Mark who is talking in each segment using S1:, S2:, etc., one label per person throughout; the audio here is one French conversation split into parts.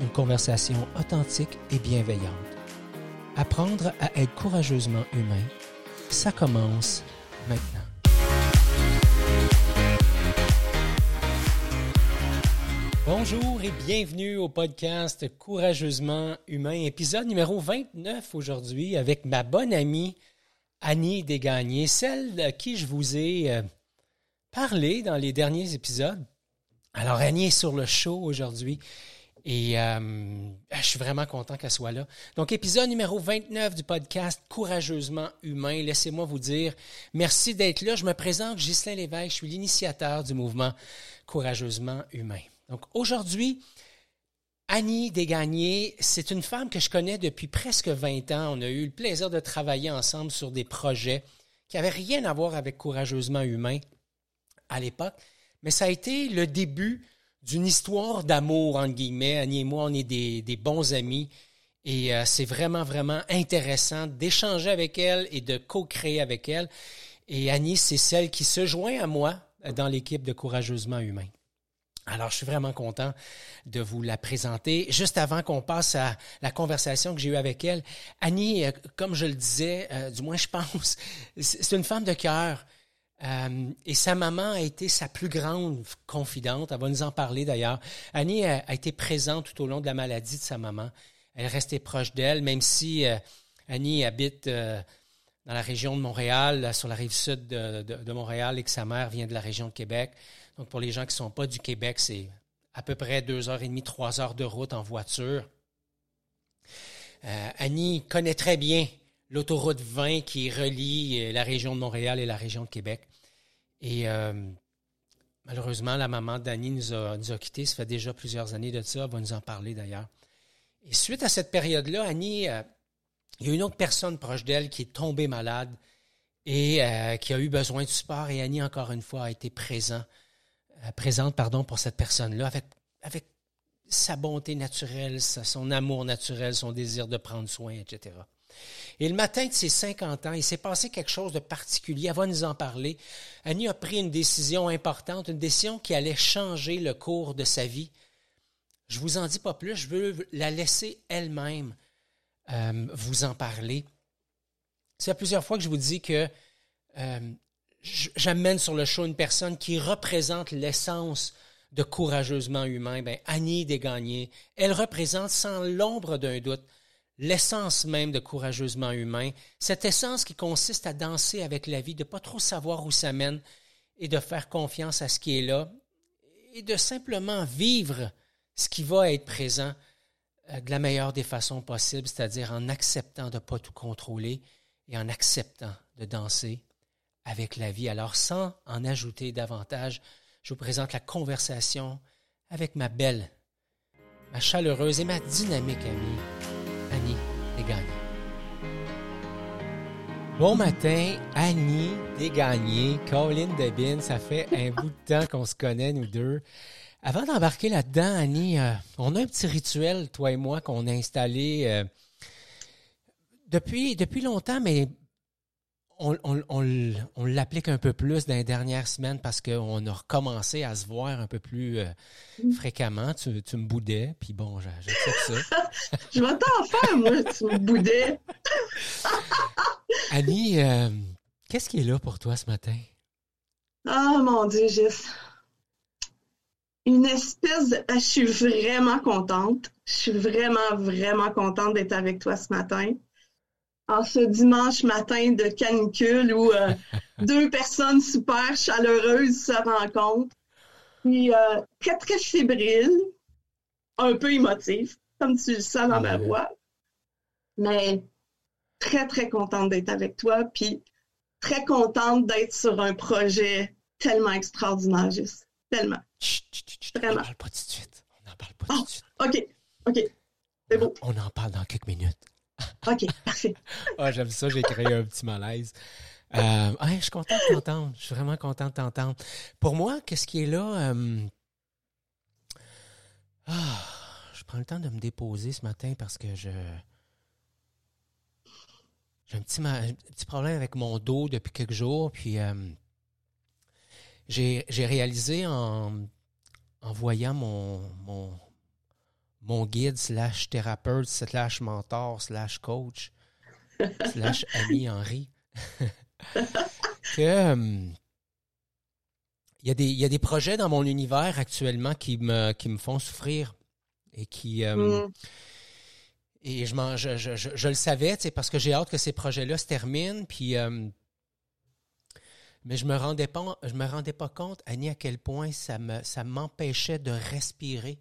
S1: une conversation authentique et bienveillante. Apprendre à être courageusement humain, ça commence maintenant. Bonjour et bienvenue au podcast Courageusement Humain, épisode numéro 29 aujourd'hui avec ma bonne amie Annie Desgagnés, celle à qui je vous ai euh, parlé dans les derniers épisodes. Alors Annie est sur le show aujourd'hui et euh, je suis vraiment content qu'elle soit là. Donc épisode numéro 29 du podcast Courageusement Humain. Laissez-moi vous dire merci d'être là. Je me présente Ghislain Lévesque, je suis l'initiateur du mouvement Courageusement Humain. Donc aujourd'hui, Annie Desgagnés, c'est une femme que je connais depuis presque 20 ans. On a eu le plaisir de travailler ensemble sur des projets qui n'avaient rien à voir avec Courageusement Humain à l'époque, mais ça a été le début d'une histoire d'amour, entre guillemets. Annie et moi, on est des, bons amis et euh, c'est vraiment, vraiment intéressant d'échanger avec elle et de co-créer avec elle. Et Annie, c'est celle qui se joint à moi dans l'équipe de Courageusement Humain. Alors, je suis vraiment content de vous la présenter. Juste avant qu'on passe à la conversation que j'ai eue avec elle, Annie, euh, comme je le disais, euh, du moins je pense, c'est une femme de cœur. Euh, et sa maman a été sa plus grande confidente. Elle va nous en parler d'ailleurs. Annie a, été présente tout au long de la maladie de sa maman. Elle est restée proche d'elle, même si Annie habite dans la région de Montréal, sur la rive sud de, Montréal, et que sa mère vient de la région de Québec. Donc, pour les gens qui ne sont pas du Québec, c'est à peu près deux heures et demie, trois heures de route en voiture. Euh, Annie connaît très bien l'autoroute 20 qui relie euh, la région de Montréal et la région de Québec. Et euh, malheureusement, la maman d'Annie nous a, quittés. Ça fait déjà plusieurs années de ça. Elle va nous en parler d'ailleurs. Et suite à cette période-là, Annie, il y a une autre personne proche d'elle qui est tombée malade et qui a eu besoin de support. Et Annie, encore une fois, a été présent euh, présente pardon, pour cette personne-là avec sa bonté naturelle, son amour naturel, son désir de prendre soin, etc. Et le matin de ses 50 ans, il s'est passé quelque chose de particulier. Elle va nous en parler. Annie a pris une décision importante, une décision qui allait changer le cours de sa vie. Je vous en dis pas plus. Je veux la laisser elle-même euh, vous en parler. C'est plusieurs fois que je vous dis que euh, j'amène sur le show une personne qui représente l'essence de courageusement humain, ben Annie Desgagnés, elle représente sans l'ombre d'un doute l'essence même de courageusement humain, cette essence qui consiste à danser avec la vie, de pas trop savoir où ça mène et de faire confiance à ce qui est là et de simplement vivre ce qui va être présent euh, de la meilleure des façons possibles, c'est-à-dire en acceptant de ne pas tout contrôler et en acceptant de danser avec la vie. Alors, sans en ajouter davantage, je vous présente la conversation avec ma belle, ma chaleureuse et ma dynamique amie, Bon matin, Annie Desgagnés, Colin Debin, ça fait un bout de temps qu'on se connaît, nous deux. Avant d'embarquer là-dedans, Annie, euh, on a un petit rituel, toi et moi, qu'on a installé euh, depuis, depuis longtemps, mais on, on, on, l'applique un peu plus dans les dernières semaines parce qu'on a recommencé à se voir un peu plus euh, mm. fréquemment. Tu, tu, me boudais, puis bon, j'accepte ça.
S2: je vais t'en faire, moi, tu me boudais.
S1: Annie, euh, qu'est-ce qui est là pour toi ce matin?
S2: Ah, mon Dieu, Gis. Une espèce de... Je suis vraiment contente. Je suis vraiment, vraiment contente d'être avec toi ce matin en ce dimanche matin de canicule où euh, deux personnes super chaleureuses se rencontrent. Puis euh, très, très fébrile, un peu émotif, comme tu le sens dans ma voix. Mais très, très contente d'être avec toi. Puis très contente d'être sur un projet tellement extraordinaire, juste. Tellement.
S1: Chut, chut, chut, Vraiment. On n'en parle pas tout de suite. On n'en parle pas tout de
S2: ah, suite. OK. OK. C'est beau.
S1: On en parle dans quelques minutes.
S2: OK, parfait.
S1: ah, j'aime ça, j'ai créé un petit malaise. Euh, je suis content de t'entendre. Je suis vraiment content de t'entendre. Pour moi, qu'est-ce qui est là? Euh, ah, je prends le temps de me déposer ce matin parce que je. J'ai un petit, petit problème avec mon dos depuis quelques jours. Puis euh, j'ai réalisé en, en voyant mon, mon, mon guide slash thérapeute slash mentor slash coach slash ami Henri que euh, il y, a des, y a des projets dans mon univers actuellement qui me, qui me font souffrir et qui euh, mm. et je, je, je, je, le savais parce que j'ai hâte que ces projets-là se terminent puis euh, mais je me rendais pas je me rendais pas compte Annie à quel point ça me ça m'empêchait de respirer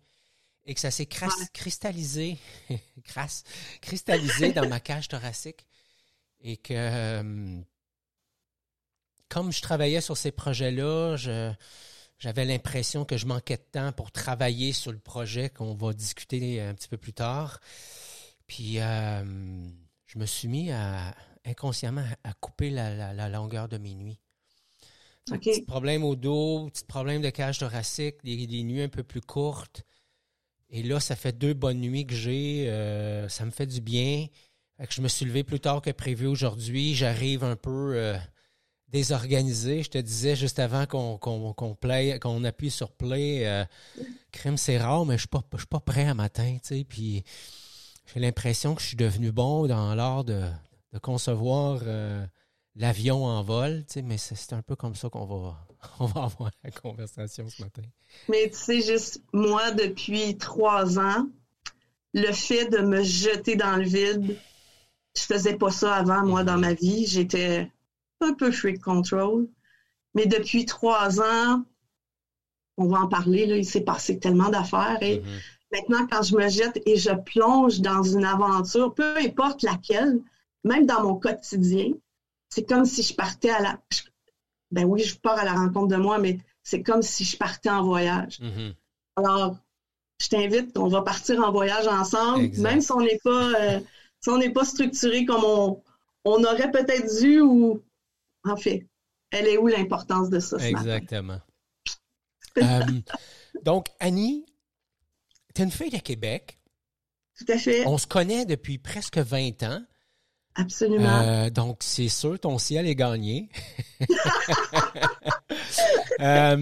S1: et que ça s'est cristallisé crasse cristallisé dans ma cage thoracique et que comme je travaillais sur ces projets-là, j'avais l'impression que je manquais de temps pour travailler sur le projet qu'on va discuter un petit peu plus tard. Puis euh, je me suis mis à inconsciemment à couper la, longueur de mes nuits. Petit problème au dos, petit problème de cage thoracique, des, des, nuits un peu plus courtes. Et là, ça fait deux bonnes nuits que j'ai. Euh, ça me fait du bien. je me suis levé plus tard que prévu aujourd'hui. J'arrive un peu euh, désorganisé. Je te disais juste avant qu'on qu'on appuie sur play, euh, crème c'est rare, mais je suis pas je suis pas prêt à matin, j'ai l'impression que je suis devenu bon dans l'art de, concevoir euh, l'avion en vol, mais c'est un peu comme ça qu'on va on va avoir la conversation ce matin.
S2: Mais tu sais, juste moi depuis trois ans, le fait de me jeter dans le vide, je faisais pas ça avant moi dans ma vie. J'étais un peu freak control. Mais depuis trois ans, on va en parler, là, il s'est passé tellement d'affaires. Et mm-hmm. maintenant, quand je me jette et je plonge dans une aventure, peu importe laquelle, même dans mon quotidien, c'est comme si je partais à la. Ben oui, je pars à la rencontre de moi, mais c'est comme si je partais en voyage.
S1: Mm-hmm.
S2: Alors, je t'invite, on va partir en voyage ensemble, même si on n'est pas, euh, si on n'est pas structuré comme on, on aurait peut-être dû ou en fait. Elle est où l'importance de ça?
S1: Exactement. Euh, donc, Annie, tu es une fille de Québec.
S2: Tout à fait.
S1: On se connaît depuis presque 20 ans.
S2: Absolument.
S1: Euh, donc, c'est sûr, ton ciel est gagné. Euh,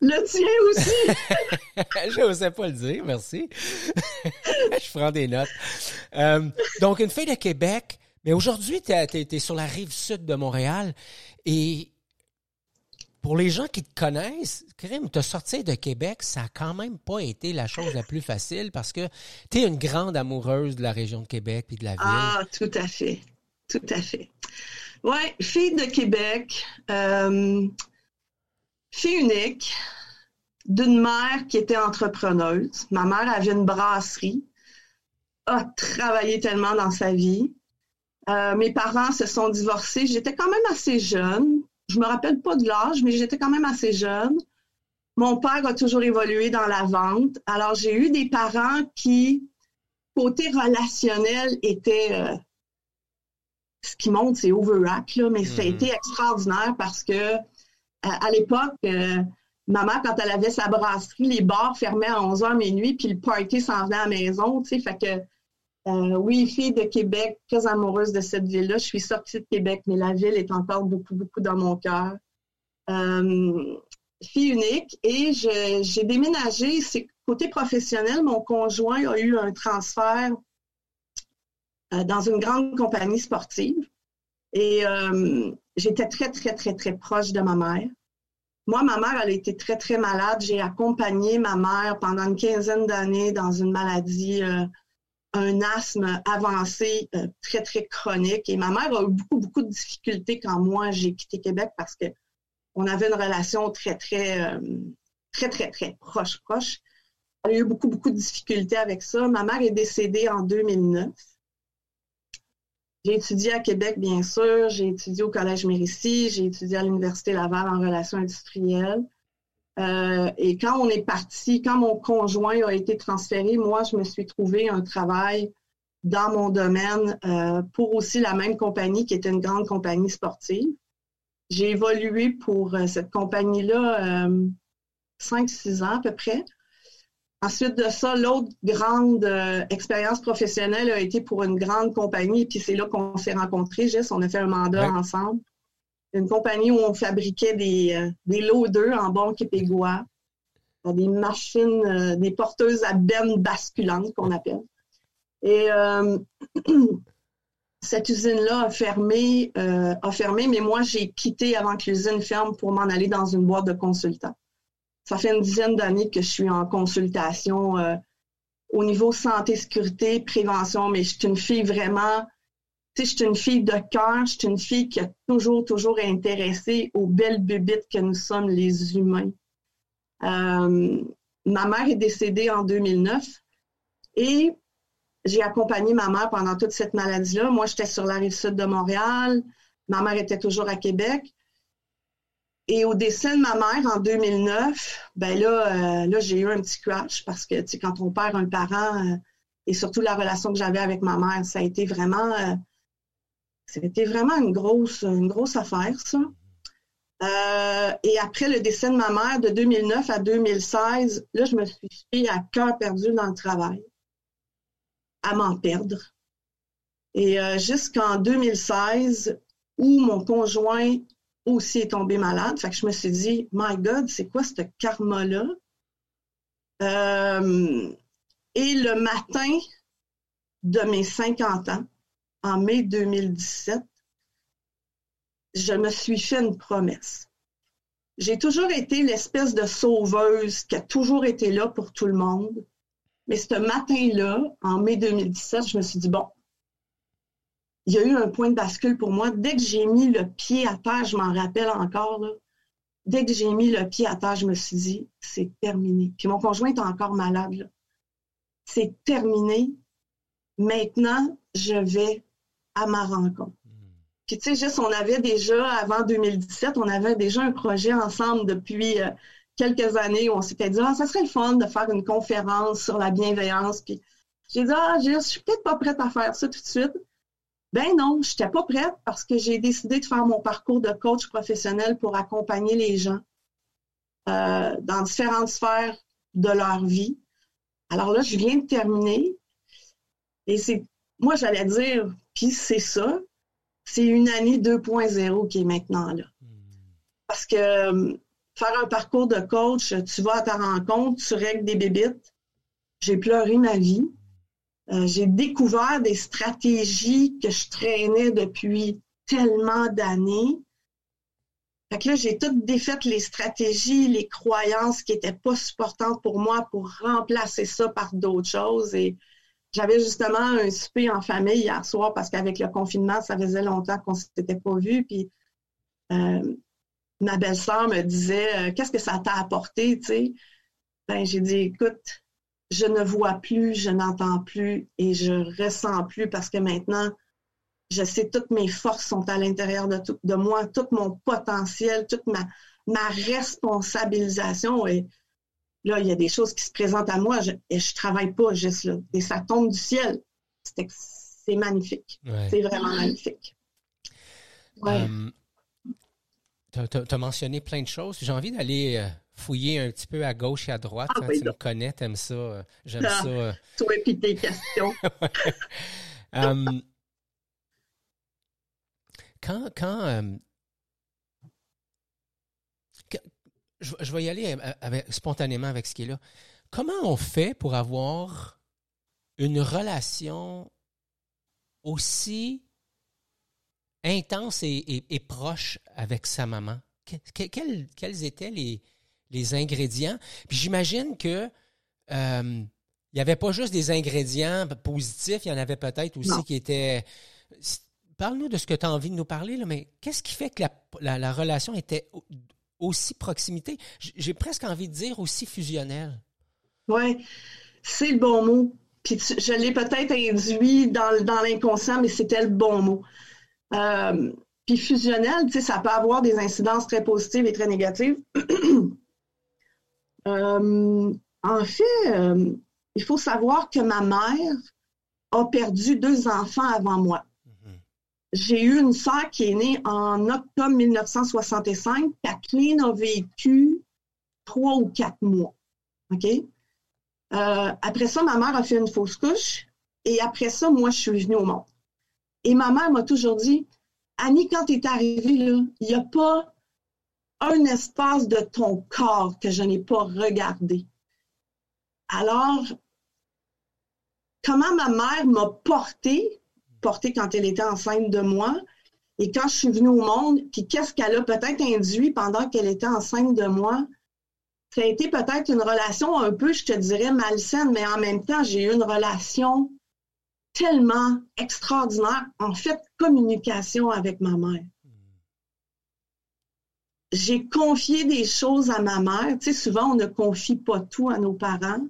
S2: le tien aussi.
S1: Je n'osais pas le dire, merci. Je prends des notes. donc, une fille de Québec, mais aujourd'hui, tu es, sur la rive sud de Montréal et pour les gens qui te connaissent, Krim, te sortir de Québec, ça a quand même pas été la chose la plus facile parce que tu es une grande amoureuse de la région de Québec et de la ville.
S2: Ah, tout à fait. Tout à fait. Ouais, fille de Québec, euh, fille unique, d'une mère qui était entrepreneuse. Ma mère avait une brasserie, a travaillé tellement dans sa vie. Euh, mes parents se sont divorcés. J'étais quand même assez jeune. Je me rappelle pas de l'âge, mais j'étais quand même assez jeune. Mon père a toujours évolué dans la vente. Alors, j'ai eu des parents qui, côté relationnel, étaient... Euh, ce qui monte, c'est overact, là, mais ça a mm-hmm. été extraordinaire parce que euh, à l'époque, maman, quand elle avait sa brasserie, les bars fermaient à 11h minuit, puis le party s'en venait à la maison, tu sais, fait que euh, oui, fille de Québec, très amoureuse de cette ville-là. Je suis sortie de Québec, mais la ville est encore beaucoup, beaucoup dans mon cœur. Euh, fille unique et j'ai déménagé. C'est côté professionnel, mon conjoint a eu un transfert euh, dans une grande compagnie sportive et j'étais très, très, très, très proche de ma mère. Moi, ma mère, elle a été très, très malade. J'ai accompagné ma mère pendant une quinzaine d'années dans une maladie un asthme avancé euh, très, très chronique. Et ma mère a eu beaucoup, beaucoup de difficultés quand moi, j'ai quitté Québec parce que on avait une relation très, très, euh, très, très, très proche, proche. Elle a eu beaucoup, beaucoup de difficultés avec ça. Ma mère est décédée en 2009. J'ai étudié à Québec, bien sûr. J'ai étudié au Collège Mérissi. J'ai étudié à l'Université Laval en relations industrielles. Euh, et quand on est parti, quand mon conjoint a été transféré, moi, je me suis trouvé un travail dans mon domaine euh, pour aussi la même compagnie qui était une grande compagnie sportive. J'ai évolué pour euh, cette compagnie-là 5-6 ans à peu près. Ensuite de ça, l'autre grande expérience professionnelle a été pour une grande compagnie, puis c'est là qu'on s'est rencontrés, Jess, on a fait un mandat ensemble une compagnie où on fabriquait des, euh, des loaders en bon québécois, des machines, euh, des porteuses à bennes basculantes qu'on appelle. Et euh, cette usine-là a fermé, a fermé, mais moi, j'ai quitté avant que l'usine ferme pour m'en aller dans une boîte de consultants. Ça fait une dizaine d'années que je suis en consultation au niveau santé, sécurité, prévention, mais je suis une fille vraiment je suis une fille de cœur, je suis une fille qui a toujours, toujours intéressé aux belles bubites que nous sommes les humains. Euh, ma mère est décédée en 2009 et j'ai accompagné ma mère pendant toute cette maladie-là. Moi, j'étais sur la rive sud de Montréal. Ma mère était toujours à Québec. Et au décès de ma mère en 2009, ben là, euh, là j'ai eu un petit crash parce que quand on perd un parent, euh, et surtout la relation que j'avais avec ma mère, ça a été vraiment c'était vraiment une grosse, une grosse affaire, ça. Euh, et après le décès de ma mère de 2009 à 2016, là, je me suis fait à cœur perdu dans le travail, à m'en perdre. Et euh, jusqu'en 2016, où mon conjoint aussi est tombé malade, fait que je me suis dit, My God, c'est quoi ce karma-là? Euh, et le matin de mes 50 ans, en mai 2017, je me suis fait une promesse. J'ai toujours été l'espèce de sauveuse qui a toujours été là pour tout le monde. Mais ce matin-là, en mai 2017, je me suis dit, bon, il y a eu un point de bascule pour moi. Dès que j'ai mis le pied à terre, je m'en rappelle encore, dès que j'ai mis le pied à terre, je me suis dit, c'est terminé. Puis mon conjoint est encore malade. C'est terminé. Maintenant, je vais à ma rencontre. Puis, tu sais, juste, on avait déjà, avant 2017, on avait déjà un projet ensemble depuis euh, quelques années où on s'était dit, ah, ça serait le fun de faire une conférence sur la bienveillance. Puis, j'ai dit, ah, je suis peut-être pas prête à faire ça tout de suite. Ben non, je n'étais pas prête parce que j'ai décidé de faire mon parcours de coach professionnel pour accompagner les gens euh, dans différentes sphères de leur vie. Alors là, je viens de terminer. Et c'est, moi, j'allais dire, puis c'est ça, c'est une année 2.0 qui est maintenant là. Parce que euh, faire un parcours de coach, tu vas à ta rencontre, tu règles des bébites. J'ai pleuré ma vie. Euh, j'ai découvert des stratégies que je traînais depuis tellement d'années. Fait que là, j'ai toutes défait les stratégies, les croyances qui n'étaient pas supportantes pour moi pour remplacer ça par d'autres choses. Et j'avais justement un souper en famille hier soir parce qu'avec le confinement, ça faisait longtemps qu'on ne s'était pas vu. Puis euh, ma belle-sœur me disait euh, Qu'est-ce que ça t'a apporté? Tu Ben, j'ai dit Écoute, je ne vois plus, je n'entends plus et je ressens plus parce que maintenant, je sais toutes mes forces sont à l'intérieur de, moi, tout mon potentiel, toute ma, ma responsabilisation. Et Là, il y a des choses qui se présentent à moi et je travaille pas juste là. Et ça tombe du ciel. C'est magnifique. C'est vraiment magnifique.
S1: Euh, tu as, mentionné plein de choses. J'ai envie d'aller euh, fouiller un petit peu à gauche et à droite. Ah, hein. tu me connais, tu aimes ça. Euh, j'aime ah, ça.
S2: Toi et tes questions.
S1: quand, quand je, vais y aller spontanément avec ce qui est là. Comment on fait pour avoir une relation aussi intense et, proche avec sa maman? quels, étaient les, ingrédients? Puis j'imagine que euh, il n'y avait pas juste des ingrédients positifs, il y en avait peut-être aussi qui étaient. Parle-nous de ce que tu as envie de nous parler, là, mais qu'est-ce qui fait que la relation était aussi proximité. J'ai presque envie de dire aussi fusionnel.
S2: Oui, c'est le bon mot. Puis je l'ai peut-être induit dans, dans l'inconscient, mais c'était le bon mot. Euh, puis fusionnel, tu sais, ça peut avoir des incidences très positives et très négatives. Euh, en fait, euh, il faut savoir que ma mère a perdu deux enfants avant moi. J'ai eu une sœur qui est née en octobre 1965. Kathleen a vécu trois ou quatre mois. OK? Euh, après ça, ma mère a fait une fausse couche. Et après ça, moi, je suis venue au monde. Et ma mère m'a toujours dit, Annie, quand tu es arrivée, il n'y a pas un espace de ton corps que je n'ai pas regardé. Alors, comment ma mère m'a portée, portée quand elle était enceinte de moi, et quand je suis venue au monde, puis qu'est-ce qu'elle a peut-être induit pendant qu'elle était enceinte de moi, ça a été peut-être une relation un peu, je te dirais, malsaine, mais en même temps, j'ai eu une relation tellement extraordinaire, en fait, communication avec ma mère. J'ai confié des choses à ma mère. Tu sais, souvent, on ne confie pas tout à nos parents.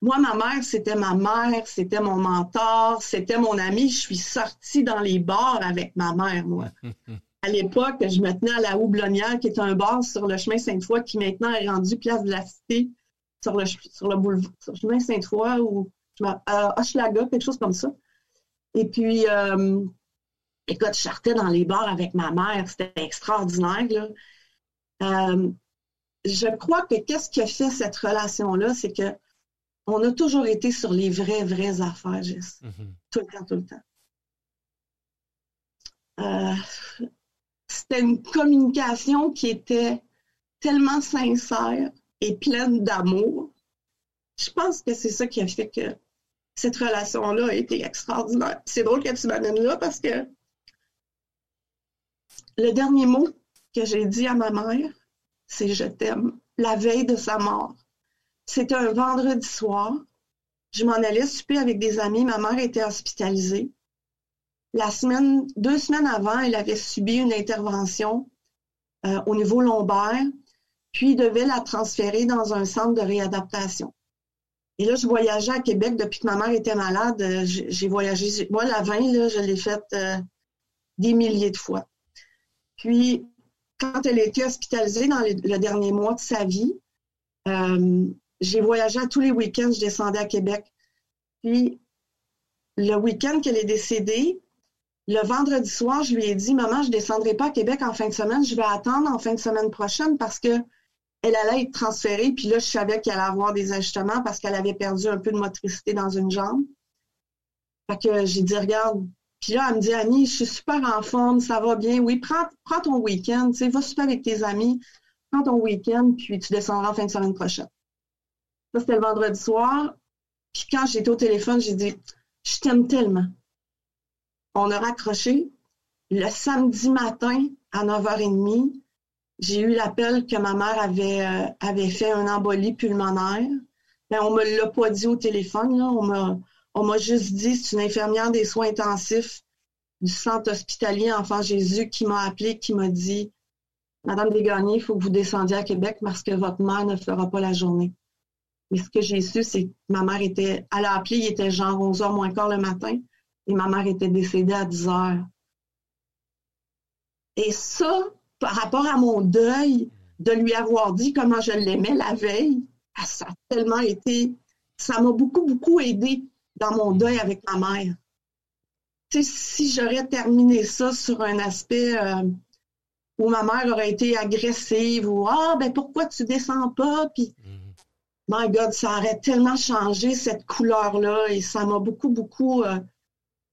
S2: Moi, ma mère, c'était ma mère, c'était mon mentor, c'était mon ami. Je suis sortie dans les bars avec ma mère, moi. à l'époque, je me tenais à la Houblonnière, qui est un bar sur le chemin Sainte-Foy, qui maintenant est rendu place de la Cité, sur le, sur le boulevard, sur le chemin Sainte-Foy, ou à Hochelaga, quelque chose comme ça. Et puis, euh, écoute, je sortais dans les bars avec ma mère, c'était extraordinaire. Euh, je crois que qu'est-ce qui a fait cette relation-là, c'est que on a toujours été sur les vraies, vraies affaires, Jess. Mm-hmm. Tout le temps, tout le temps. Euh, c'était une communication qui était tellement sincère et pleine d'amour. Je pense que c'est ça qui a fait que cette relation-là a été extraordinaire. C'est drôle que tu m'amènes là parce que le dernier mot que j'ai dit à ma mère, c'est je t'aime, la veille de sa mort. C'était un vendredi soir. Je m'en allais souper avec des amis. Ma mère était hospitalisée. La semaine, deux semaines avant, elle avait subi une intervention euh, au niveau lombaire, puis devait la transférer dans un centre de réadaptation. Et là, je voyageais à Québec depuis que ma mère était malade. Euh, j'ai voyagé. Moi, la vin, là, je l'ai faite euh, des milliers de fois. Puis, quand elle était hospitalisée dans le dernier mois de sa vie, j'ai voyagé à tous les week-ends, je descendais à Québec. Puis, le week-end qu'elle est décédée, le vendredi soir, je lui ai dit, maman, je descendrai pas à Québec en fin de semaine, je vais attendre en fin de semaine prochaine parce que elle allait être transférée. Puis là, je savais qu'elle allait avoir des ajustements parce qu'elle avait perdu un peu de motricité dans une jambe. Fait que j'ai dit, regarde. Puis là, elle me dit, Annie, je suis super en forme, ça va bien. Oui, prends, prends ton week-end, tu sais, va super avec tes amis, prends ton week-end, puis tu descendras en fin de semaine prochaine. Ça, c'était le vendredi soir. Puis quand j'étais au téléphone, j'ai dit Je t'aime tellement. On a raccroché. Le samedi matin, à 9h30, j'ai eu l'appel que ma mère avait, euh, avait fait un embolie pulmonaire. Mais on ne me l'a pas dit au téléphone. On m'a juste dit c'est une infirmière des soins intensifs du centre hospitalier Enfant Jésus qui m'a appelé, qui m'a dit Madame Desgagnés, il faut que vous descendiez à Québec parce que votre mère ne fera pas la journée. Mais ce que j'ai su, c'est que ma mère était, elle a appelé, il était genre 11h moins quart le matin, et ma mère était décédée à 10h. Et ça, par rapport à mon deuil, de lui avoir dit comment je l'aimais la veille, ah, ça a tellement été, ça m'a beaucoup, beaucoup aidé dans mon deuil avec ma mère. Tu sais, si j'aurais terminé ça sur un aspect euh, où ma mère aurait été agressive ou Ah, ben pourquoi tu descends pas? Puis my God, ça aurait tellement changé cette couleur-là et ça m'a beaucoup, beaucoup euh,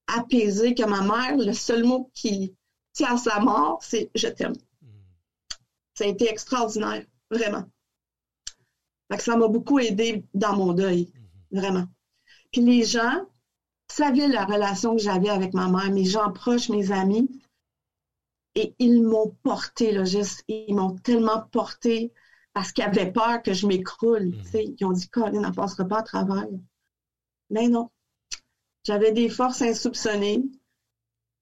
S2: apaisé que ma mère, le seul mot qui tient à sa mort, c'est je t'aime. Ça a été extraordinaire, vraiment. ça m'a beaucoup aidé dans mon deuil, vraiment. Puis les gens savaient la relation que j'avais avec ma mère, mes gens proches, mes amis, et ils m'ont porté, là, juste, ils m'ont tellement porté parce qu'ils avaient peur que je m'écroule. Mhm. Ils ont dit, Colin n'en passera pas à travers. Mais non. J'avais des forces insoupçonnées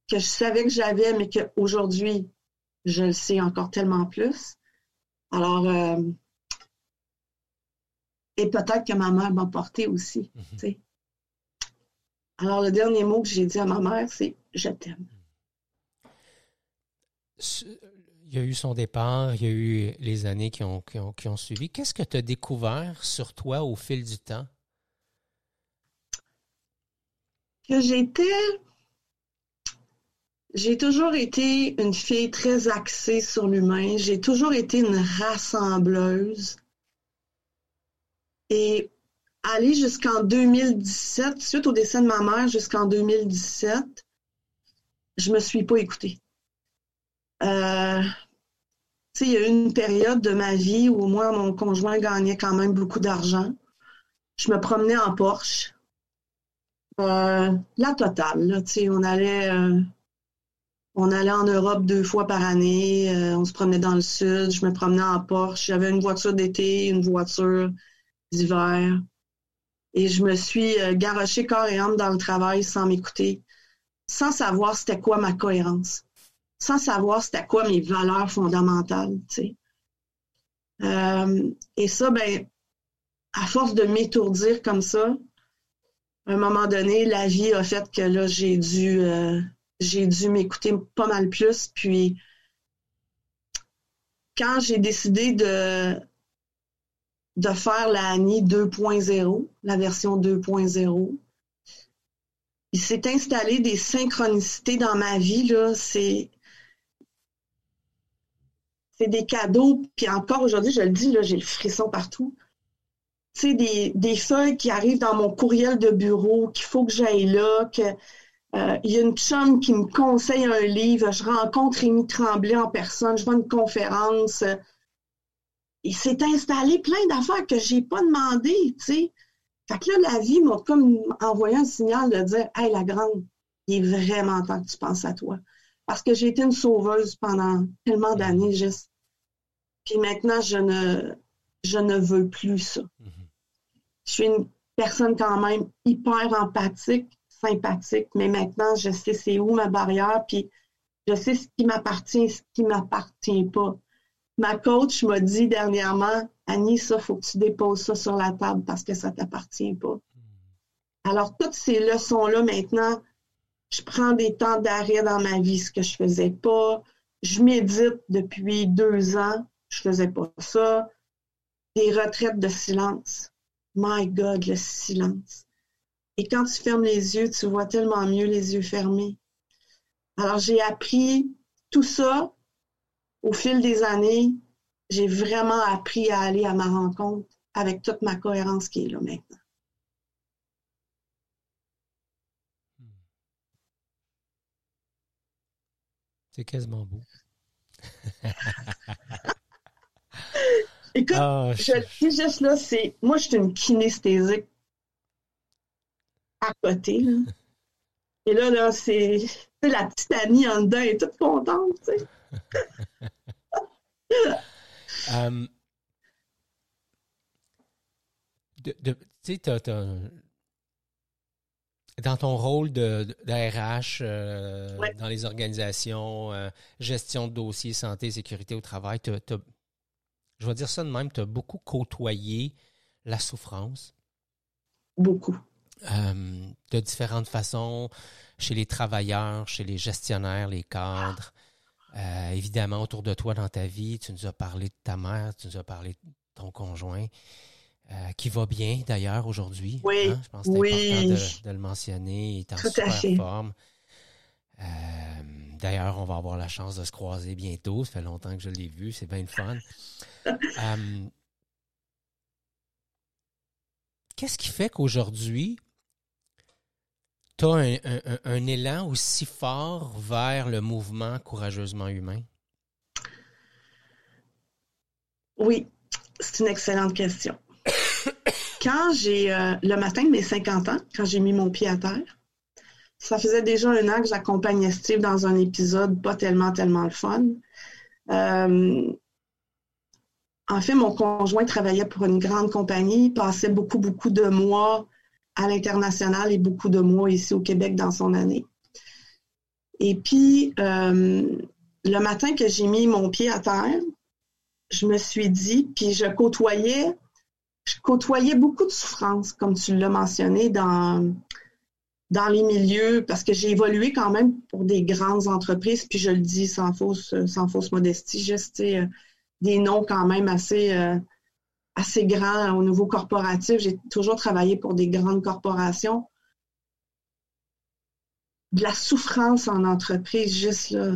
S2: que je savais que j'avais, mais qu'aujourd'hui, je le sais encore tellement plus. Alors, euh, et peut-être que ma mère m'a porté aussi. Mhm. Alors, le dernier mot que j'ai dit à ma mère, c'est Je t'aime.
S1: Il y a eu son départ, il y a eu les années qui ont, suivi. Qu'est-ce que tu as découvert sur toi au fil du temps?
S2: Que j'étais. J'ai toujours été une fille très axée sur l'humain. J'ai toujours été une rassembleuse. Et aller jusqu'en 2017, suite au décès de ma mère, jusqu'en 2017, je me suis pas écoutée. Euh, il y a eu une période de ma vie où moi, mon conjoint gagnait quand même beaucoup d'argent. Je me promenais en Porsche. Euh, la totale, là, on allait euh, on allait en Europe deux fois par année, euh, on se promenait dans le sud, je me promenais en Porsche, j'avais une voiture d'été, une voiture d'hiver. Et je me suis garochée corps et âme dans le travail sans m'écouter, sans savoir c'était quoi ma cohérence sans savoir c'était quoi mes valeurs fondamentales, euh, et ça, ben, à force de m'étourdir comme ça, à un moment donné, la vie a fait que là, j'ai dû, euh, j'ai dû m'écouter pas mal plus. Puis, quand j'ai décidé de, de faire la Annie 2.0, la version 2.0, il s'est installé des synchronicités dans ma vie. Là, c'est, c'est des cadeaux. Puis encore aujourd'hui, je le dis, là, j'ai le frisson partout. C'est des, des feuilles qui arrivent dans mon courriel de bureau, qu'il faut que j'aille là, que euh, il y a une chum qui me conseille un livre, je rencontre Rémi Tremblay en personne, je vais à une conférence. Il s'est installé plein d'affaires que j'ai pas demandé, tu sais. Fait que là, la vie m'a comme envoyé un signal de dire Hey, la grande, il est vraiment temps que tu penses à toi parce que j'ai été une sauveuse pendant tellement d'années, juste. Puis maintenant, je ne, je ne veux plus ça. Mm-hmm. Je suis une personne quand même hyper empathique, sympathique, mais maintenant, je sais c'est où ma barrière, puis je sais ce qui m'appartient, ce qui ne m'appartient pas. Ma coach m'a dit dernièrement, Annie, ça, faut que tu déposes ça sur la table parce que ça ne t'appartient pas. Mm. Alors, toutes ces leçons-là, maintenant, je prends des temps d'arrêt dans ma vie, ce que je faisais pas. Je médite depuis deux ans, je faisais pas ça. Des retraites de silence. My God, le silence. Et quand tu fermes les yeux, tu vois tellement mieux les yeux fermés. Alors j'ai appris tout ça au fil des années. J'ai vraiment appris à aller à ma rencontre avec toute ma cohérence qui est là maintenant.
S1: C'est quasiment beau.
S2: Écoute, oh, je le dis juste là, c'est. Moi, je suis une kinesthésique à côté. Là. Et là, là, c'est. La petite Annie en dedans est toute contente, tu sais. um,
S1: tu sais, dans ton rôle de, RH euh, dans les organisations, euh, gestion de dossiers, santé, sécurité au travail, je vais dire ça de même, tu as beaucoup côtoyé la souffrance.
S2: Beaucoup.
S1: Euh, de différentes façons, chez les travailleurs, chez les gestionnaires, les cadres. évidemment, autour de toi dans ta vie, tu nous as parlé de ta mère, tu nous as parlé de ton conjoint. Euh, qui va bien d'ailleurs aujourd'hui.
S2: Oui.
S1: Hein? Je pense que c'est important de, le mentionner. Il est en super forme. Euh, d'ailleurs, on va avoir la chance de se croiser bientôt. Ça fait longtemps que je l'ai vu. C'est bien le fun. Euh, qu'est-ce qui fait qu'aujourd'hui, tu as un, un, élan aussi fort vers le mouvement courageusement humain?
S2: Oui, c'est une excellente question quand j'ai, euh, le matin de mes 50 ans, quand j'ai mis mon pied à terre, ça faisait déjà un an que j'accompagnais Steve dans un épisode pas tellement, tellement le fun. Euh, en fait, mon conjoint travaillait pour une grande compagnie, passait beaucoup, beaucoup de mois à l'international et beaucoup de mois ici au Québec dans son année. Et puis, euh, le matin que j'ai mis mon pied à terre, je me suis dit, puis je côtoyais je côtoyais beaucoup de souffrances, comme tu l'as mentionné, dans, dans les milieux, parce que j'ai évolué quand même pour des grandes entreprises, puis je le dis sans fausse, sans fausse modestie, juste euh, des noms quand même assez, euh, assez grands au niveau corporatif. J'ai toujours travaillé pour des grandes corporations. De la souffrance en entreprise, juste là,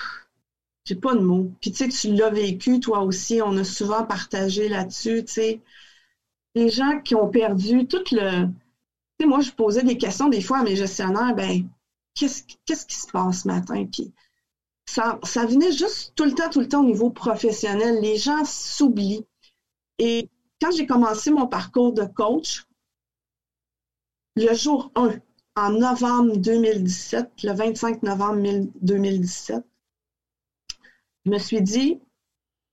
S2: j'ai pas de mots. Puis tu sais, tu l'as vécu, toi aussi, on a souvent partagé là-dessus, tu sais. Les gens qui ont perdu tout le moi, je posais des questions des fois à mes gestionnaires, ben, qu'est-ce, qui se passe ce matin? Puis ça, ça venait juste tout le temps, tout le temps au niveau professionnel. Les gens s'oublient. Et quand j'ai commencé mon parcours de coach, le jour 1, en novembre 2017, le 25 novembre 2017, je me suis dit,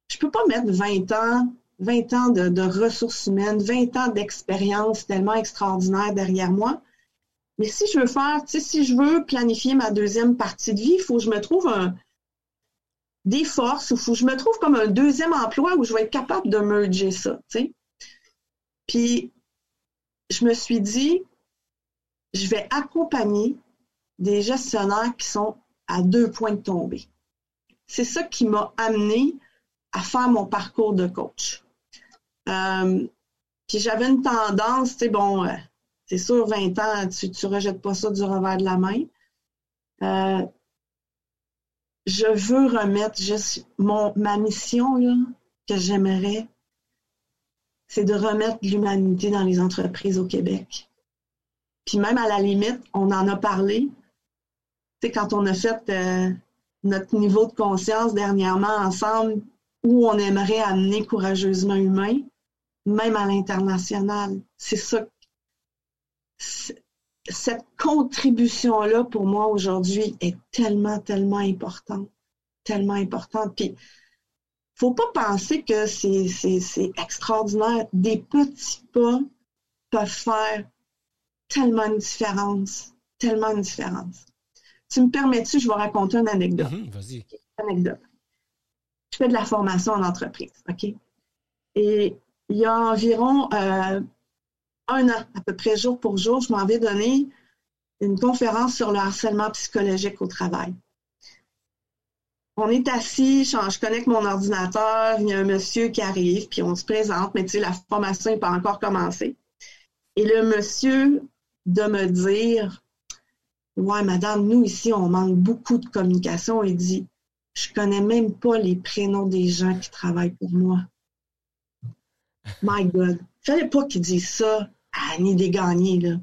S2: je ne peux pas mettre 20 ans 20 ans de, ressources humaines, 20 ans d'expérience tellement extraordinaire derrière moi. Mais si je veux faire, si je veux planifier ma deuxième partie de vie, il faut que je me trouve des forces, il faut que je me trouve comme un deuxième emploi où je vais être capable de merger ça. Puis, je me suis dit, je vais accompagner des gestionnaires qui sont à deux points de tomber. C'est ça qui m'a amené à faire mon parcours de coach. Euh, puis j'avais une tendance, tu sais, bon, euh, c'est sûr, 20 ans, tu ne rejettes pas ça du revers de la main. Euh, je veux remettre juste mon, ma mission là, que j'aimerais, c'est de remettre l'humanité dans les entreprises au Québec. Puis même à la limite, on en a parlé. Tu sais, quand on a fait notre niveau de conscience dernièrement ensemble, où on aimerait amener courageusement humain, même à l'international. C'est ça. Cette contribution-là, pour moi, aujourd'hui, est tellement, tellement importante. Tellement importante. Puis, faut pas penser que c'est extraordinaire. Des petits pas peuvent faire tellement une différence. Tellement une différence. Tu me permets-tu, je vais raconter une anecdote.
S1: Mm-hmm, vas-y.
S2: Anecdote. Je fais de la formation en entreprise, OK? Et il y a environ euh, un an, à peu près jour pour jour, je m'avais donné une conférence sur le harcèlement psychologique au travail. On est assis, je, connecte mon ordinateur, il y a un monsieur qui arrive, puis on se présente, mais tu sais, la formation n'est pas encore commencée. Et le monsieur de me dire Ouais, madame, nous ici, on manque beaucoup de communication. Il dit Je connais même pas les prénoms des gens qui travaillent pour moi. My God. Fallait pas qu'il dise ça à Annie Desgagnés, là.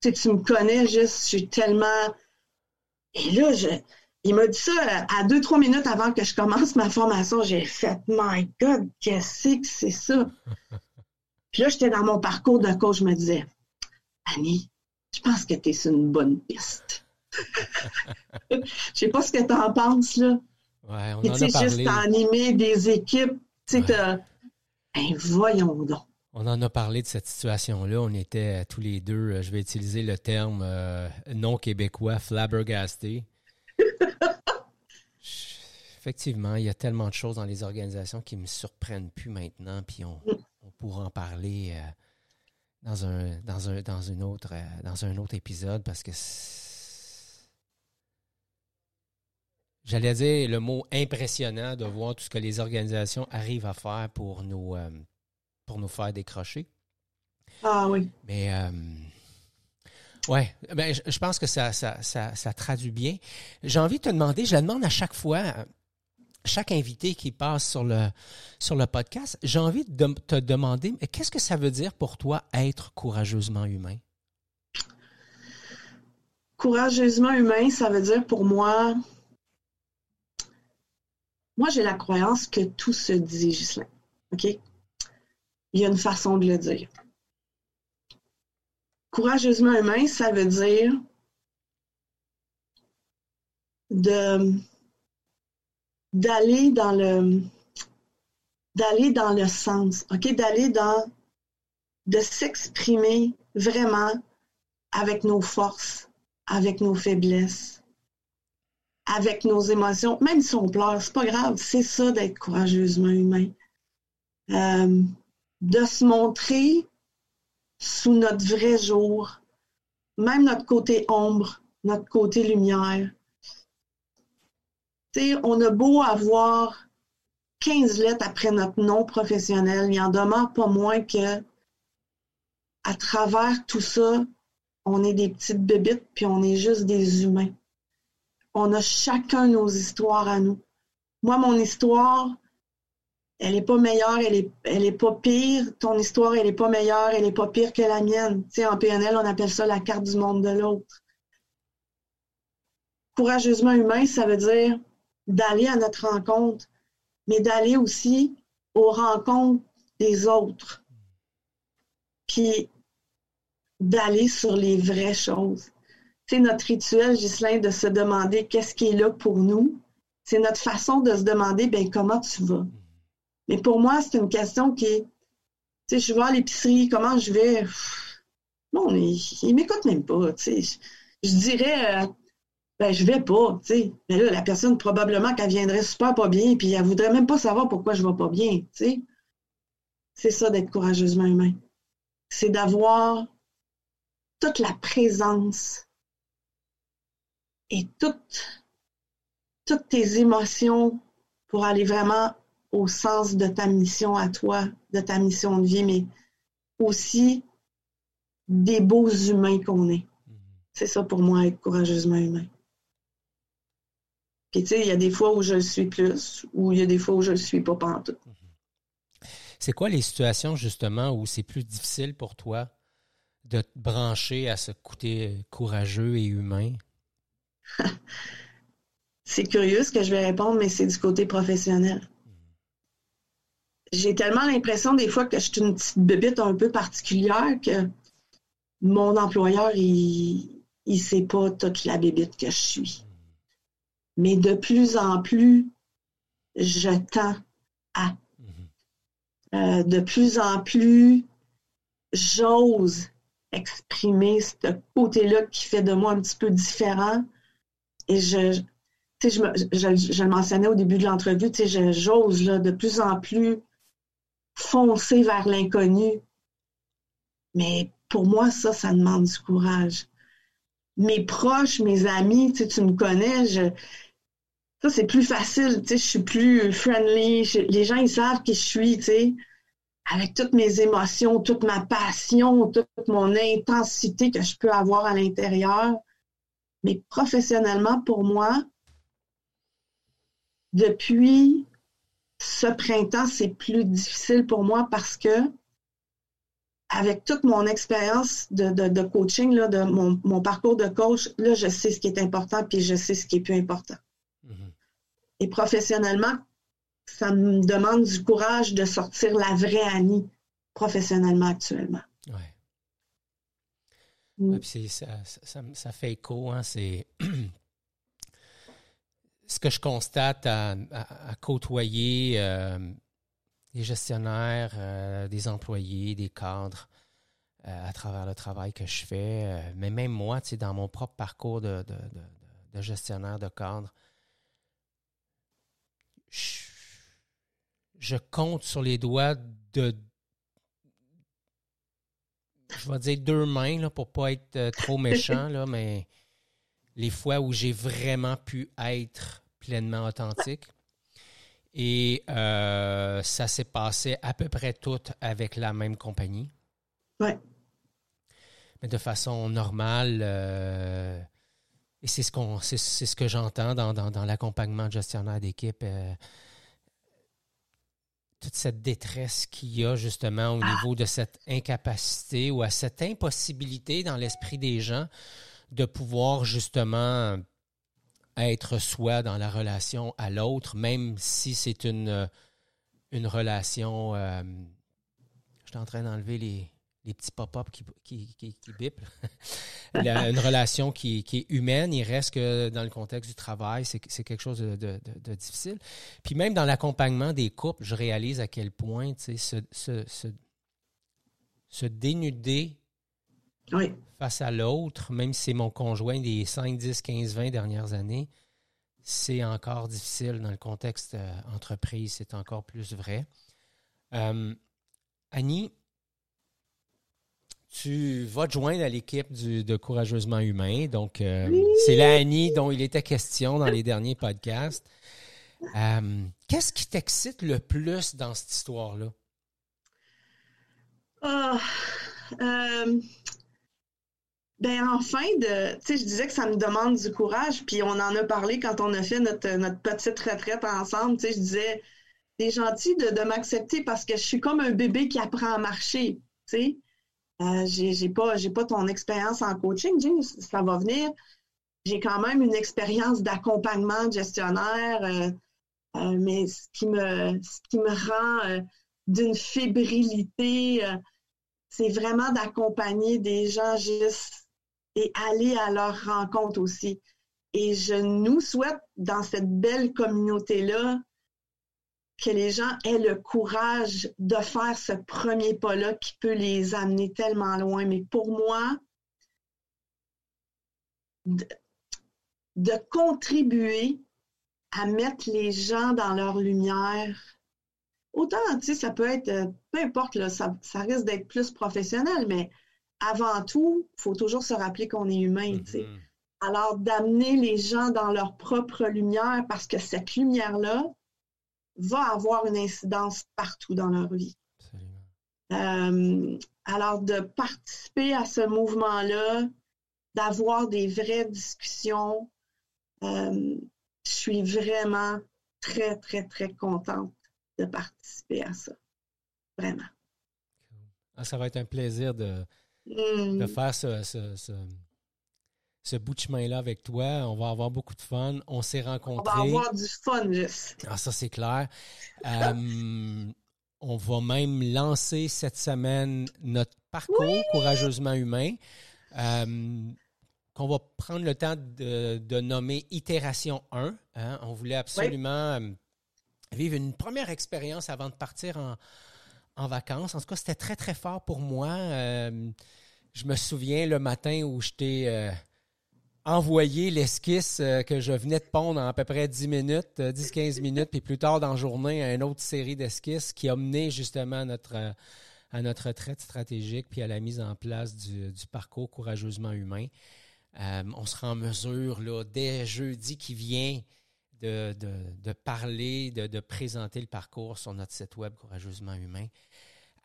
S2: Tu, sais, tu me connais juste, je suis tellement. Et là, il m'a dit ça à deux, trois minutes avant que je commence ma formation. J'ai fait, My God, qu'est-ce que c'est ça? Puis là, j'étais dans mon parcours de coach, je me disais, Annie, je pense que tu es sur une bonne piste. Je sais pas ce que tu en penses, là.
S1: Ouais, on en a
S2: parlé. juste animer des équipes. Tu sais, ben voyons donc.
S1: On en a parlé de cette situation-là. On était euh, tous les deux, euh, je vais utiliser le terme euh, non québécois, flabbergasté. Effectivement, il y a tellement de choses dans les organisations qui me surprennent plus maintenant, puis on, pourra en parler dans un dans un dans une autre dans un autre épisode parce que J'allais dire le mot impressionnant de voir tout ce que les organisations arrivent à faire pour nous, euh, pour nous faire décrocher.
S2: Ah oui.
S1: Mais euh, ouais, ben, je, pense que ça, ça, ça, traduit bien. J'ai envie de te demander, je la demande à chaque fois, chaque invité qui passe sur le, sur le podcast, j'ai envie de te demander, qu'est-ce que ça veut dire pour toi être courageusement humain?
S2: Courageusement humain, ça veut dire pour moi moi, j'ai la croyance que tout se dit, Ghislain. OK? Il y a une façon de le dire. Courageusement humain, ça veut dire de d'aller dans le d'aller dans le sens, OK, d'aller dans de s'exprimer vraiment avec nos forces, avec nos faiblesses, avec nos émotions, même si on pleure, c'est pas grave, c'est ça d'être courageusement humain. Euh, de se montrer sous notre vrai jour, même notre côté ombre, notre côté lumière. on a beau avoir 15 lettres après notre nom professionnel, il en demeure pas moins que à travers tout ça, on est des petites bébites, puis on est juste des humains. On a chacun nos histoires à nous. Moi, mon histoire, elle n'est pas meilleure, elle est, elle est pas pire. Ton histoire, elle n'est pas meilleure, elle n'est pas pire que la mienne. Tu sais, en PNL, on appelle ça la carte du monde de l'autre. Courageusement humain, ça veut dire d'aller à notre rencontre, mais d'aller aussi aux rencontres des autres. Puis d'aller sur les vraies choses. C'est notre rituel, Ghislain, de se demander qu'est-ce qui est là pour nous. C'est notre façon de se demander, ben comment tu vas? Mais pour moi, c'est une question qui est, tu sais, je vais à l'épicerie, comment je vais? Bon, il, il m'écoute même pas, tu sais. Je, dirais, euh, ben, je vais pas, tu sais. Mais là, la personne, probablement qu'elle viendrait super pas bien, puis elle voudrait même pas savoir pourquoi je vais pas bien, tu sais. C'est ça d'être courageusement humain. C'est d'avoir toute la présence et toutes, toutes tes émotions pour aller vraiment au sens de ta mission à toi, de ta mission de vie, mais aussi des beaux humains qu'on est. Mm-hmm. C'est ça pour moi, être courageusement humain. Puis tu sais, il y a des fois où je le suis plus, ou il y a des fois où je le suis pas pantoute. Mm-hmm.
S1: C'est quoi les situations justement où c'est plus difficile pour toi de te brancher à ce côté courageux et humain?
S2: c'est curieux ce que je vais répondre, mais c'est du côté professionnel. J'ai tellement l'impression des fois que je suis une petite bébite un peu particulière que mon employeur, il ne sait pas toute la bébite que je suis. Mais de plus en plus, je tends à. Euh, de plus en plus, j'ose exprimer ce côté-là qui fait de moi un petit peu différent. Et je, je, je, le mentionnais au début de l'entrevue, j'ose de plus en plus foncer vers l'inconnu. Mais pour moi, ça, ça demande du courage. Mes proches, mes amis, tu me connais, ça, c'est plus facile, je suis plus friendly. les gens, ils savent qui je suis, sais avec toutes mes émotions, toute ma passion, toute mon intensité que je peux avoir à l'intérieur. Mais professionnellement, pour moi, depuis ce printemps, c'est plus difficile pour moi parce que avec toute mon expérience de, coaching, là, de mon, parcours de coach, là, je sais ce qui est important puis je sais ce qui est plus important. Mm-hmm. Et professionnellement, ça me demande du courage de sortir la vraie Annie professionnellement actuellement.
S1: Mm. ça, fait écho, hein, c'est ce que je constate à, côtoyer euh, des gestionnaires, euh, des employés, des cadres euh, à travers le travail que je fais, mais même moi, dans mon propre parcours de, de gestionnaire, de cadre, je je compte sur les doigts de je vais dire deux mains là, pour pas être euh, trop méchant, là, mais les fois où j'ai vraiment pu être pleinement authentique. Et euh, ça s'est passé à peu près tout avec la même compagnie.
S2: Ouais.
S1: Mais de façon normale. Euh, et c'est ce qu'on c'est, ce que j'entends dans, dans, l'accompagnement gestionnaire d'équipe toute cette détresse qu'il y a justement au niveau de cette incapacité ou à cette impossibilité dans l'esprit des gens de pouvoir justement être soi dans la relation à l'autre, même si c'est une, une relation... Euh, je suis en train d'enlever les, les petits pop-up qui, qui, qui, bipent. une relation qui, est humaine, il reste que dans le contexte du travail, c'est quelque chose de, difficile. Puis même dans l'accompagnement des couples, je réalise à quel point se, se, se, dénuder face à l'autre, même si c'est mon conjoint des 5, 10, 15, 20 dernières années, c'est encore difficile dans le contexte euh, entreprise, c'est encore plus vrai. Euh, Annie, tu vas te joindre à l'équipe de Courageusement Humain. Donc, euh, c'est la dont il était question dans les derniers podcasts. Euh, qu'est-ce qui t'excite le plus dans cette histoire-là?
S2: Ah, euh, ben enfin, de, je disais que ça me demande du courage, puis on en a parlé quand on a fait notre, notre petite retraite ensemble. Je disais, c'est gentil de, de m'accepter parce que je suis comme un bébé qui apprend à marcher. Sais, euh, j'ai pas, pas ton expérience en coaching, ça va venir. J'ai quand même une expérience d'accompagnement gestionnaire, euh, euh, mais ce qui me, ce qui me rend d'une fébrilité, c'est vraiment d'accompagner des gens juste et aller à leur rencontre aussi. Et je nous souhaite dans cette belle communauté-là que les gens aient le courage de faire ce premier pas-là qui peut les amener tellement loin. Mais pour moi, de, contribuer à mettre les gens dans leur lumière, autant, tu sais, ça peut être, euh, peu importe, là, ça, risque d'être plus professionnel, mais avant tout, il faut toujours se rappeler qu'on est humain, tu sais. Mm-hmm. Alors, d'amener les gens dans leur propre lumière, parce que cette lumière-là, va avoir une incidence partout dans leur vie. Euh, alors, de participer à ce mouvement-là, d'avoir des vraies discussions, euh, je suis vraiment très, très, très contente de participer à ça. Vraiment.
S1: Ah, ça va être un plaisir de, de mm. faire ce, ce bout de chemin-là avec toi. On va avoir beaucoup de fun. On s'est rencontrés.
S2: On va avoir du fun, juste.
S1: Ah, ça, c'est clair. Euh, on va même lancer cette semaine notre parcours courageusement humain. Euh, qu'on va prendre le temps de, nommer Itération 1. Hein. On voulait absolument euh, vivre une première expérience avant de partir en, en vacances. En tout cas, c'était très, très fort pour moi. je me souviens le matin où j'étais envoyer l'esquisse euh, que je venais de pondre en à peu près 10 minutes, 10-15 euh, minutes, puis plus tard dans la journée, à une autre série d'esquisses qui a mené justement à notre, euh, à retraite stratégique, puis à la mise en place du, parcours courageusement humain. on sera en mesure, là, dès jeudi qui vient, de, de, parler, de, de, présenter le parcours sur notre site web Courageusement Humain.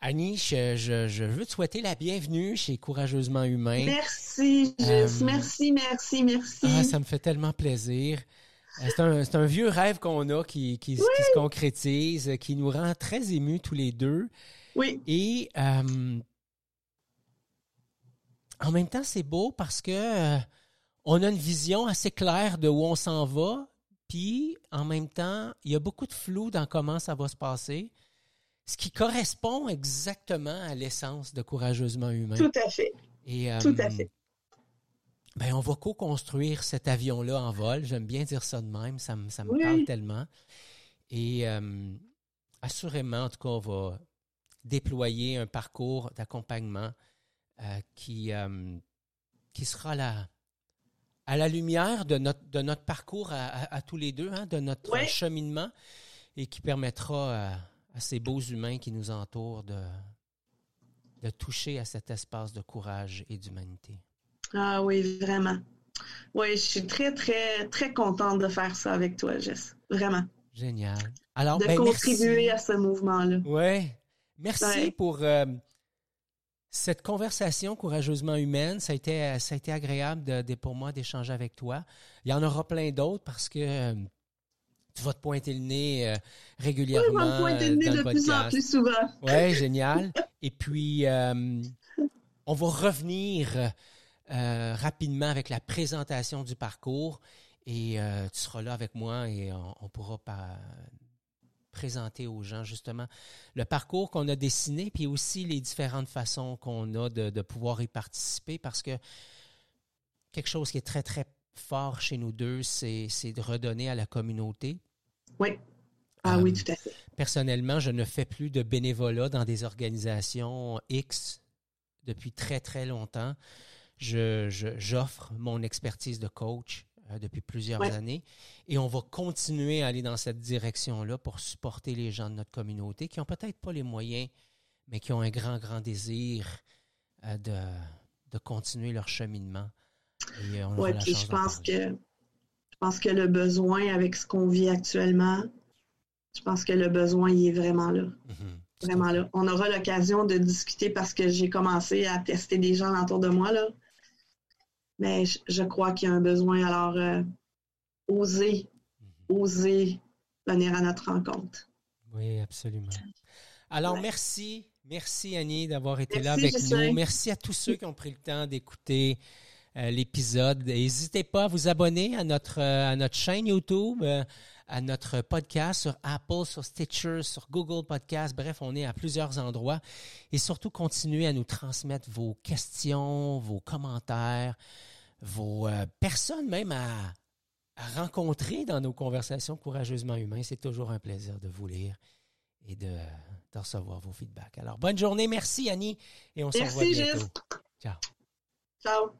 S1: Annie, je, veux te souhaiter la bienvenue chez Courageusement Humain.
S2: Merci, euh, merci, merci, merci.
S1: Ah, ça me fait tellement plaisir. Euh, c'est un, vieux rêve qu'on a qui, qui, se concrétise, qui nous rend très émus tous les deux.
S2: Oui.
S1: Et euh, en même temps, c'est beau parce que on a une vision assez claire de où on s'en va. Puis, en même temps, il y a beaucoup de flou dans comment ça va se passer ce qui correspond exactement à l'essence de courageusement humain.
S2: Tout à fait. Et, euh, Tout à fait.
S1: Ben, on va co-construire cet avion-là en vol. J'aime bien dire ça de même. Ça, me, ça me parle tellement. Et euh, assurément, en tout cas, on va déployer un parcours d'accompagnement euh, qui, qui sera là à la lumière de notre, de notre parcours à, tous les deux, hein, de notre cheminement, et qui permettra à ces beaux humains qui nous entourent de, de toucher à cet espace de courage et d'humanité.
S2: Ah oui, vraiment. Oui, je suis très, très, très contente de faire ça avec toi, Jess. Vraiment.
S1: Génial. Alors,
S2: de
S1: ben,
S2: contribuer à ce mouvement-là.
S1: Oui. Merci pour euh, cette conversation courageusement humaine. Ça a été, ça a été agréable de, pour moi d'échanger avec toi. Il y en aura plein d'autres parce que euh, tu vas te pointer le nez euh, régulièrement. Oui, me pointer le nez de plus en
S2: plus souvent.
S1: Oui, génial. Et puis, euh, on va revenir euh, rapidement avec la présentation du parcours et tu seras là avec moi et on, pourra présenter aux gens justement le parcours qu'on a dessiné puis aussi les différentes façons qu'on a de, de pouvoir y participer parce que quelque chose qui est très, très fort chez nous deux, c'est de redonner à la communauté.
S2: Oui. Ah oui, euh, tout à fait.
S1: Personnellement, je ne fais plus de bénévolat dans des organisations X depuis très, très longtemps. J'offre mon expertise de coach euh, depuis plusieurs années et on va continuer à aller dans cette direction-là pour supporter les gens de notre communauté qui n'ont peut-être pas les moyens, mais qui ont un grand, grand désir euh, de, de continuer leur cheminement.
S2: Oui, puis je pense que je pense que le besoin avec ce qu'on vit actuellement, je pense que le besoin il est vraiment là. Mhm. Vraiment là. On aura l'occasion de discuter parce que j'ai commencé à tester des gens autour de moi là. Mais je, crois qu'il y a un besoin. Alors, euh, oser, mhm. oser venir à notre rencontre.
S1: Oui, absolument. Alors, merci. Merci, Annie, d'avoir été là avec nous. Merci à tous ceux qui ont pris le temps d'écouter euh, l'épisode. N'hésitez pas à vous abonner à notre, euh, à notre chaîne YouTube, euh, à notre podcast sur Apple, sur Stitcher, sur Google Podcast. Bref, on est à plusieurs endroits. Et surtout, continuez à nous transmettre vos questions, vos commentaires, vos personnes même à, à rencontrer dans nos conversations courageusement humaines. C'est toujours un plaisir de vous lire et de, de recevoir vos feedbacks. Alors, bonne journée. Merci, Annie. Et on se revoit bientôt. Ciao.
S2: Ciao.